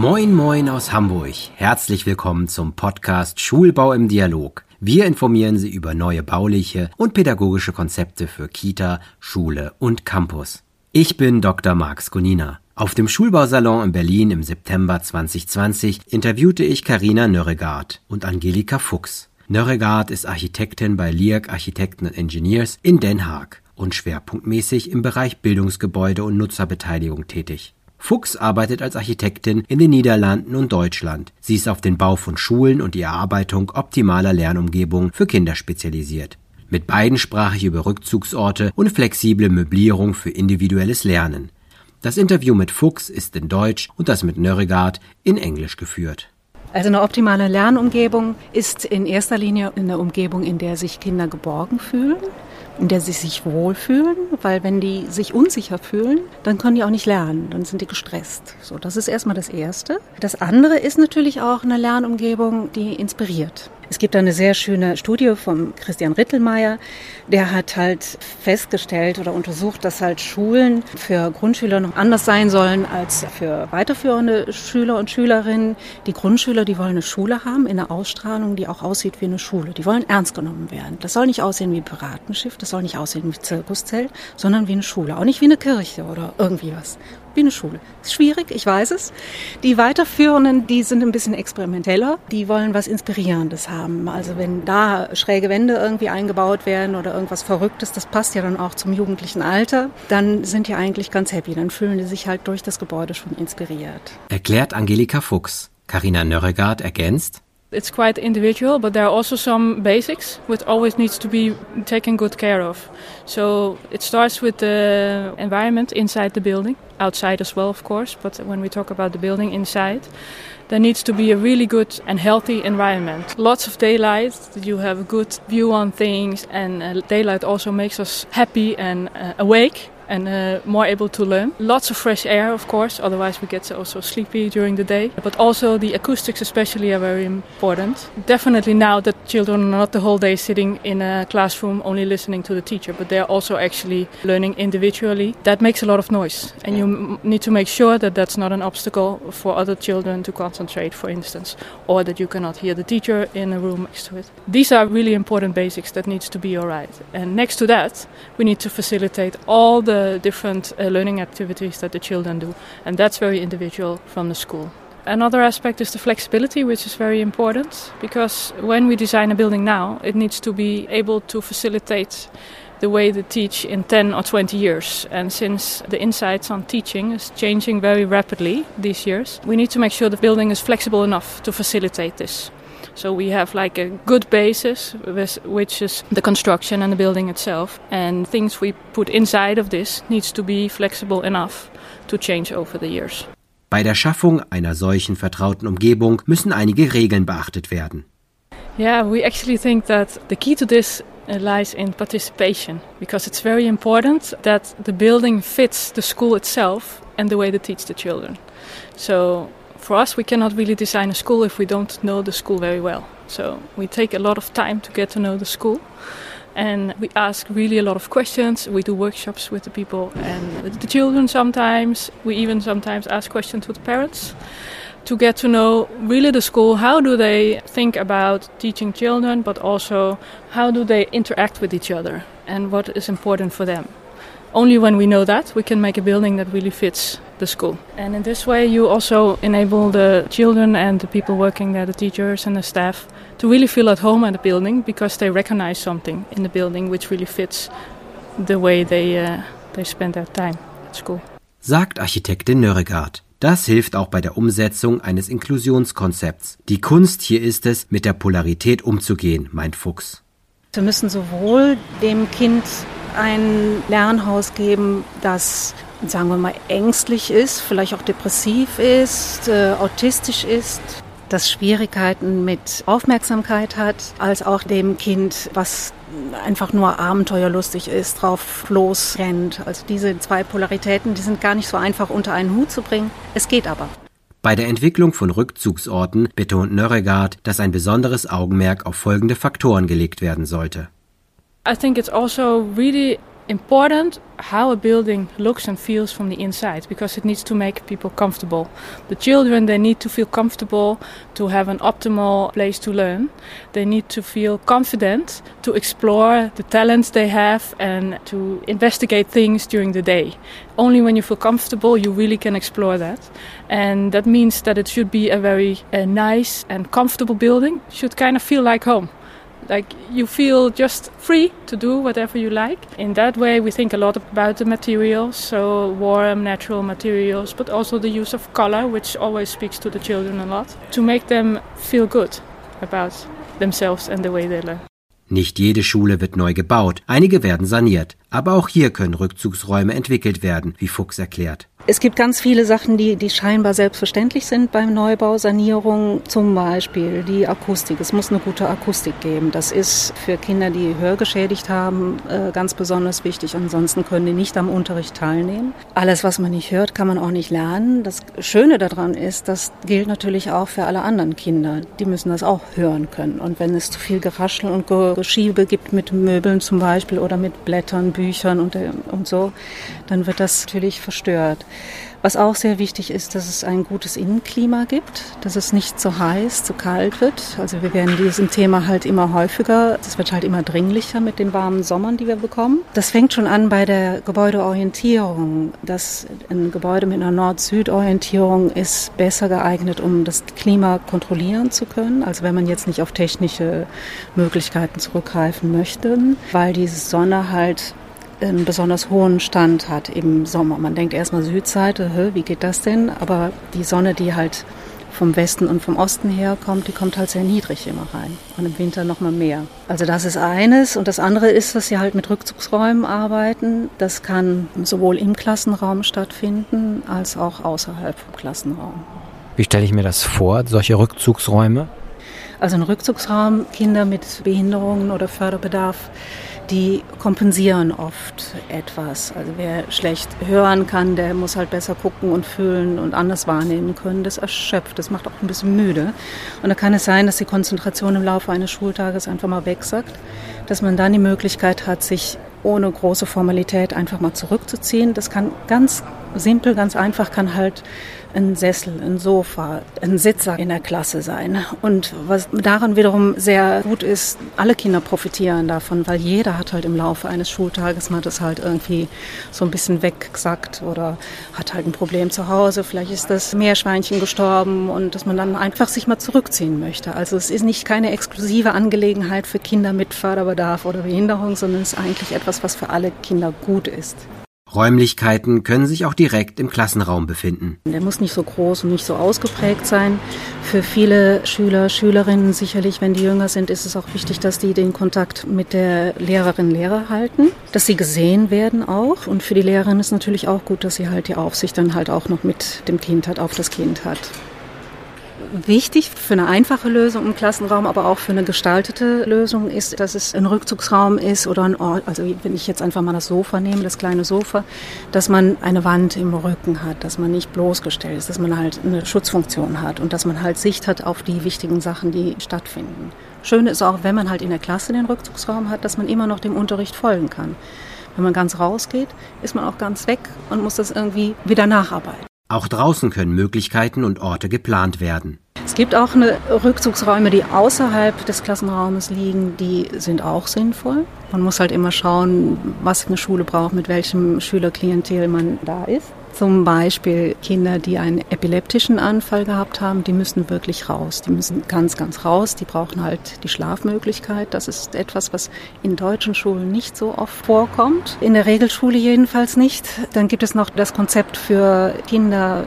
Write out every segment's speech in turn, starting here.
Moin Moin aus Hamburg. Herzlich willkommen zum Podcast Schulbau im Dialog. Wir informieren Sie über neue bauliche und pädagogische Konzepte für Kita, Schule und Campus. Ich bin Dr. Max Gunina. Auf dem Schulbausalon in Berlin im September 2020 interviewte ich Karina Nörregard und Angelika Fuchs. Nörregard ist Architektin bei LIAC Architekten Engineers in Den Haag und schwerpunktmäßig im Bereich Bildungsgebäude und Nutzerbeteiligung tätig. Fuchs arbeitet als Architektin in den Niederlanden und Deutschland. Sie ist auf den Bau von Schulen und die Erarbeitung optimaler Lernumgebungen für Kinder spezialisiert. Mit beiden sprach ich über Rückzugsorte und flexible Möblierung für individuelles Lernen. Das Interview mit Fuchs ist in Deutsch und das mit Nörregard in Englisch geführt. Also eine optimale Lernumgebung ist in erster Linie eine Umgebung, in der sich Kinder geborgen fühlen, in der sie sich wohlfühlen, weil wenn die sich unsicher fühlen, dann können die auch nicht lernen, dann sind die gestresst. So, das ist erstmal das Erste. Das andere ist natürlich auch eine Lernumgebung, die inspiriert. Es gibt eine sehr schöne Studie vom Christian Rittelmeier, der hat halt festgestellt oder untersucht, dass halt Schulen für Grundschüler noch anders sein sollen als für weiterführende Schüler und Schülerinnen. Die Grundschüler, die wollen eine Schule haben in einer Ausstrahlung, die auch aussieht wie eine Schule. Die wollen ernst genommen werden. Das soll nicht aussehen wie Piratenschiff, das soll nicht aussehen wie Zirkuszelt, sondern wie eine Schule. Auch nicht wie eine Kirche oder irgendwie was wie eine Schule. Ist schwierig, ich weiß es. Die Weiterführenden, die sind ein bisschen experimenteller. Die wollen was Inspirierendes haben. Also wenn da schräge Wände irgendwie eingebaut werden oder irgendwas Verrücktes, das passt ja dann auch zum jugendlichen Alter, dann sind die eigentlich ganz happy. Dann fühlen die sich halt durch das Gebäude schon inspiriert. Erklärt Angelika Fuchs. Carina Nörregard ergänzt. It's quite individual, but there are also some basics which always needs to be taken good care of. So it starts with the environment inside the building, outside as well, of course. But when we talk about the building inside, there needs to be a really good and healthy environment. Lots of daylight, you have a good view on things, and uh, daylight also makes us happy and uh, awake and uh, more able to learn. Lots of fresh air, of course, otherwise we get also sleepy during the day. But also the acoustics, especially, are very important. Definitely now that children are not the whole day sitting in a classroom only listening to the teacher, but they are also actually learning individually. That makes a lot of noise, and you need to make sure that that's not an obstacle for other children to concentrate, for instance, or that you cannot hear the teacher in a room next to it. These are really important basics that needs to be alright. And next to that, we need to facilitate all the different uh, learning activities that the children do, and that's very individual from the school. Another aspect is the flexibility, which is very important because when we design a building now, it needs to be able to facilitate the way they teach in 10 or 20 years. And since the insights on teaching is changing very rapidly these years, we need to make sure the building is flexible enough to facilitate this. So we have like a good basis, which is the construction and the building itself. And things we put inside of this needs to be flexible enough to change over the years. Bei der Schaffung einer solchen vertrauten Umgebung müssen einige Regeln beachtet werden. Yeah, we actually think that the key to this uh, lies in participation because it's very important that the building fits the school itself and the way they teach the children. So for us, we cannot really design a school if we don't know the school very well. So we take a lot of time to get to know the school. And we ask really a lot of questions. We do workshops with the people and the children sometimes. We even sometimes ask questions with parents to get to know really the school. How do they think about teaching children, but also how do they interact with each other and what is important for them? Only when we know that, we can make a building that really fits the school. And in this way, you also enable the children and the people working there, the teachers and the staff, to really feel at home at the building because they recognize something in the building which really fits the way they, uh, they spend their time at school. Sagt Architektin Nörregard. Das hilft auch bei der Umsetzung eines Inklusionskonzepts. Die Kunst hier ist es, mit der Polarität umzugehen, meint Fuchs. Wir müssen sowohl dem Kind ein Lernhaus geben, das, sagen wir mal, ängstlich ist, vielleicht auch depressiv ist, äh, autistisch ist, das Schwierigkeiten mit Aufmerksamkeit hat, als auch dem Kind, was einfach nur abenteuerlustig ist, drauf losrennt. Also diese zwei Polaritäten, die sind gar nicht so einfach unter einen Hut zu bringen. Es geht aber. Bei der Entwicklung von Rückzugsorten betont Nörregard, dass ein besonderes Augenmerk auf folgende Faktoren gelegt werden sollte. I think it's also really important how a building looks and feels from the inside because it needs to make people comfortable. The children they need to feel comfortable to have an optimal place to learn. They need to feel confident to explore the talents they have and to investigate things during the day. Only when you feel comfortable you really can explore that. And that means that it should be a very uh, nice and comfortable building. Should kind of feel like home. Like you feel just free to do whatever you like. In that way, we think a lot about the materials, so warm, natural materials, but also the use of color, which always speaks to the children a lot, to make them feel good about themselves and the way they learn. Nicht jede Schule wird neu gebaut, einige werden saniert. Aber auch hier können Rückzugsräume entwickelt werden, wie Fuchs erklärt. Es gibt ganz viele Sachen, die, die scheinbar selbstverständlich sind beim Neubau, Sanierung, zum Beispiel die Akustik. Es muss eine gute Akustik geben. Das ist für Kinder, die hörgeschädigt haben, äh, ganz besonders wichtig. Ansonsten können die nicht am Unterricht teilnehmen. Alles, was man nicht hört, kann man auch nicht lernen. Das Schöne daran ist, das gilt natürlich auch für alle anderen Kinder. Die müssen das auch hören können. Und wenn es zu viel Geraschel und Geschiebe gibt mit Möbeln zum Beispiel oder mit Blättern, Büchern und, äh, und so, dann wird das natürlich verstört. Was auch sehr wichtig ist, dass es ein gutes Innenklima gibt, dass es nicht zu heiß, zu kalt wird. Also wir werden diesem Thema halt immer häufiger, es wird halt immer dringlicher mit den warmen Sommern, die wir bekommen. Das fängt schon an bei der Gebäudeorientierung. Dass ein Gebäude mit einer Nord-Süd-Orientierung ist besser geeignet, um das Klima kontrollieren zu können. Also wenn man jetzt nicht auf technische Möglichkeiten zurückgreifen möchte, weil diese Sonne halt einen besonders hohen Stand hat im Sommer. Man denkt erstmal Südseite, wie geht das denn? Aber die Sonne, die halt vom Westen und vom Osten her kommt, die kommt halt sehr niedrig immer rein und im Winter noch mal mehr. Also das ist eines und das andere ist, dass sie halt mit Rückzugsräumen arbeiten. Das kann sowohl im Klassenraum stattfinden als auch außerhalb vom Klassenraum. Wie stelle ich mir das vor, solche Rückzugsräume? Also ein Rückzugsraum, Kinder mit Behinderungen oder Förderbedarf, die kompensieren oft etwas. Also wer schlecht hören kann, der muss halt besser gucken und fühlen und anders wahrnehmen können. Das erschöpft, das macht auch ein bisschen müde. Und da kann es sein, dass die Konzentration im Laufe eines Schultages einfach mal wegsackt, dass man dann die Möglichkeit hat, sich ohne große Formalität einfach mal zurückzuziehen. Das kann ganz simpel, ganz einfach, kann halt ein Sessel, ein Sofa, ein Sitzer in der Klasse sein. Und was daran wiederum sehr gut ist, alle Kinder profitieren davon, weil jeder hat halt im Laufe eines Schultages mal das halt irgendwie so ein bisschen weggesackt oder hat halt ein Problem zu Hause. Vielleicht ist das Meerschweinchen gestorben und dass man dann einfach sich mal zurückziehen möchte. Also es ist nicht keine exklusive Angelegenheit für Kinder mit Förderbedarf oder Behinderung, sondern es ist eigentlich etwas, was für alle Kinder gut ist. Räumlichkeiten können sich auch direkt im Klassenraum befinden. Der muss nicht so groß und nicht so ausgeprägt sein. Für viele Schüler, Schülerinnen sicherlich, wenn die jünger sind, ist es auch wichtig, dass die den Kontakt mit der Lehrerin, Lehrer halten, dass sie gesehen werden auch. Und für die Lehrerin ist natürlich auch gut, dass sie halt die Aufsicht dann halt auch noch mit dem Kind hat, auf das Kind hat wichtig für eine einfache Lösung im Klassenraum, aber auch für eine gestaltete Lösung ist, dass es ein Rückzugsraum ist oder ein Ort, also wenn ich jetzt einfach mal das Sofa nehme, das kleine Sofa, dass man eine Wand im Rücken hat, dass man nicht bloßgestellt ist, dass man halt eine Schutzfunktion hat und dass man halt Sicht hat auf die wichtigen Sachen, die stattfinden. Schön ist auch, wenn man halt in der Klasse den Rückzugsraum hat, dass man immer noch dem Unterricht folgen kann. Wenn man ganz rausgeht, ist man auch ganz weg und muss das irgendwie wieder nacharbeiten. Auch draußen können Möglichkeiten und Orte geplant werden. Es gibt auch eine Rückzugsräume, die außerhalb des Klassenraumes liegen, die sind auch sinnvoll. Man muss halt immer schauen, was eine Schule braucht, mit welchem Schülerklientel man da ist. Zum Beispiel Kinder, die einen epileptischen Anfall gehabt haben, die müssen wirklich raus. Die müssen ganz, ganz raus. Die brauchen halt die Schlafmöglichkeit. Das ist etwas, was in deutschen Schulen nicht so oft vorkommt. In der Regelschule jedenfalls nicht. Dann gibt es noch das Konzept für Kinder,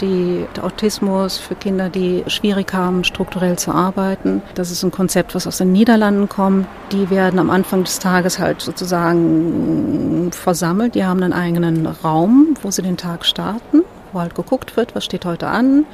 die Autismus, für Kinder, die schwierig haben, strukturell zu arbeiten. Das ist ein Konzept, was aus den Niederlanden kommt. Die werden am Anfang des Tages halt sozusagen versammelt. Die haben einen eigenen Raum, wo sie den Tag starten, wo halt geguckt wird, was steht heute an,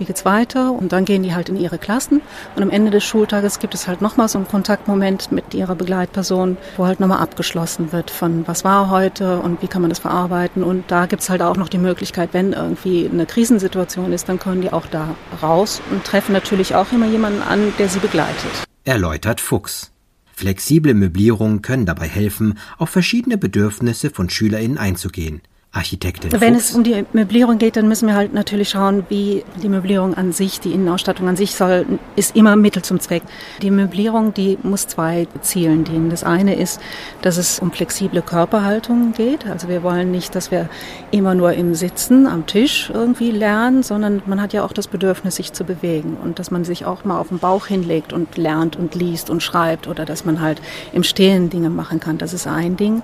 wie geht's weiter und dann gehen die halt in ihre Klassen und am Ende des Schultages gibt es halt nochmal so einen Kontaktmoment mit ihrer Begleitperson, wo halt nochmal abgeschlossen wird von was war heute und wie kann man das verarbeiten und da gibt's halt auch noch die Möglichkeit, wenn irgendwie eine Krisensituation ist, dann können die auch da raus und treffen natürlich auch immer jemanden an, der sie begleitet. Erläutert Fuchs. Flexible Möblierungen können dabei helfen, auf verschiedene Bedürfnisse von SchülerInnen einzugehen. Architektin. Wenn Fuchs. es um die Möblierung geht, dann müssen wir halt natürlich schauen, wie die Möblierung an sich, die Innenausstattung an sich soll, ist immer Mittel zum Zweck. Die Möblierung, die muss zwei Zielen dienen. Das eine ist, dass es um flexible Körperhaltung geht. Also wir wollen nicht, dass wir immer nur im Sitzen am Tisch irgendwie lernen, sondern man hat ja auch das Bedürfnis, sich zu bewegen und dass man sich auch mal auf den Bauch hinlegt und lernt und liest und schreibt oder dass man halt im Stehen Dinge machen kann. Das ist ein Ding,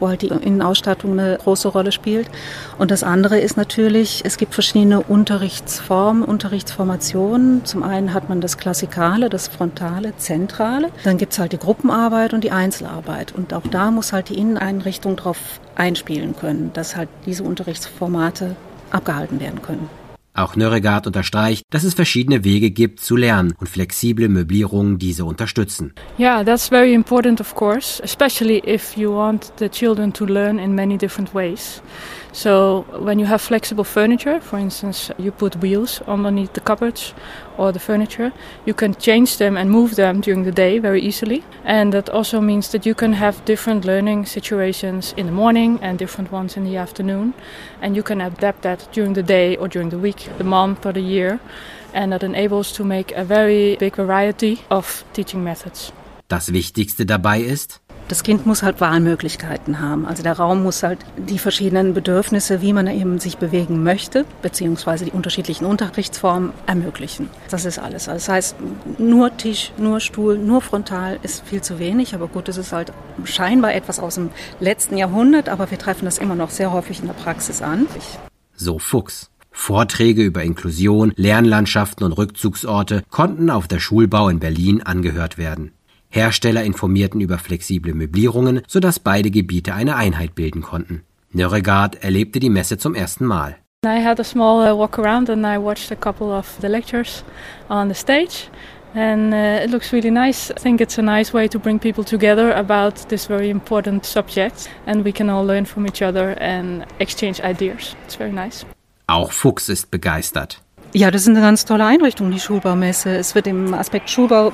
wo halt die Innenausstattung eine große Rolle spielt spielt. Und das andere ist natürlich, es gibt verschiedene Unterrichtsformen, Unterrichtsformationen. Zum einen hat man das Klassikale, das Frontale, Zentrale. Dann gibt es halt die Gruppenarbeit und die Einzelarbeit. Und auch da muss halt die Inneneinrichtung darauf einspielen können, dass halt diese Unterrichtsformate abgehalten werden können. Auch Nörregard unterstreicht, dass es verschiedene Wege gibt zu lernen und flexible Möblierungen diese unterstützen. Yeah, that's very important of course, especially if you want the children to learn in many different ways. So when you have flexible furniture, for instance, you put wheels underneath the cupboards or the furniture, you can change them and move them during the day very easily. And that also means that you can have different learning situations in the morning and different ones in the afternoon. And you can adapt that during the day or during the week, the month or the year. And that enables to make a very big variety of teaching methods. Das Wichtigste dabei ist, das Kind muss halt Wahlmöglichkeiten haben. Also der Raum muss halt die verschiedenen Bedürfnisse, wie man eben sich bewegen möchte, beziehungsweise die unterschiedlichen Unterrichtsformen ermöglichen. Das ist alles. Also das heißt, nur Tisch, nur Stuhl, nur frontal ist viel zu wenig. Aber gut, das ist halt scheinbar etwas aus dem letzten Jahrhundert, aber wir treffen das immer noch sehr häufig in der Praxis an. So Fuchs. Vorträge über Inklusion, Lernlandschaften und Rückzugsorte konnten auf der Schulbau in Berlin angehört werden. Hersteller informierten über flexible Möblierungen, sodass beide Gebiete eine Einheit bilden konnten. Nörregard erlebte die Messe zum ersten Mal. I had a small uh, walk around and I watched a couple of the lectures on the stage. And uh, it looks really nice. I think it's a nice way to bring people together about this very important subject. And we can all learn from each other and exchange ideas. It's very nice. Auch Fuchs ist begeistert. Ja, das ist eine ganz tolle Einrichtung, die Schulbaumesse. Es wird im Aspekt Schulbau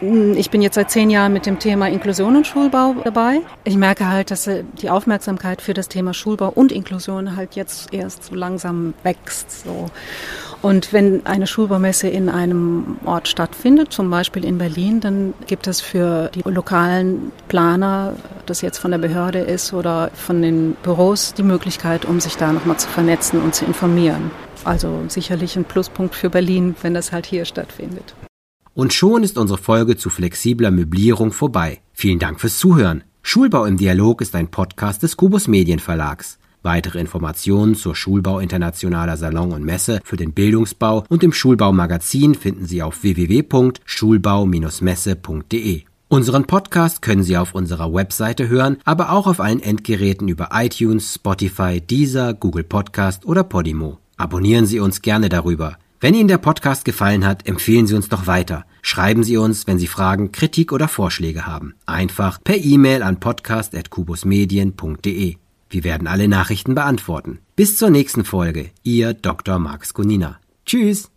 ich bin jetzt seit zehn Jahren mit dem Thema Inklusion und Schulbau dabei. Ich merke halt, dass äh, die Aufmerksamkeit für das Thema Schulbau und Inklusion halt jetzt erst so langsam wächst. So. Und wenn eine Schulbaumesse in einem Ort stattfindet, zum Beispiel in Berlin, dann gibt es für die lokalen Planer, das jetzt von der Behörde ist oder von den Büros, die Möglichkeit, um sich da nochmal zu vernetzen und zu informieren. Also sicherlich ein Pluspunkt für Berlin, wenn das halt hier stattfindet. Und schon ist unsere Folge zu flexibler Möblierung vorbei. Vielen Dank fürs Zuhören. Schulbau im Dialog ist ein Podcast des Kubus Medienverlags. Weitere Informationen zur Schulbau Internationaler Salon und Messe für den Bildungsbau und dem Schulbaumagazin finden Sie auf www.schulbau-messe.de. Unseren Podcast können Sie auf unserer Webseite hören, aber auch auf allen Endgeräten über iTunes, Spotify, Deezer, Google Podcast oder Podimo. Abonnieren Sie uns gerne darüber. Wenn Ihnen der Podcast gefallen hat, empfehlen Sie uns doch weiter. Schreiben Sie uns, wenn Sie Fragen, Kritik oder Vorschläge haben. Einfach per E-Mail an podcast.kubusmedien.de. Wir werden alle Nachrichten beantworten. Bis zur nächsten Folge. Ihr Dr. Max Kunina. Tschüss.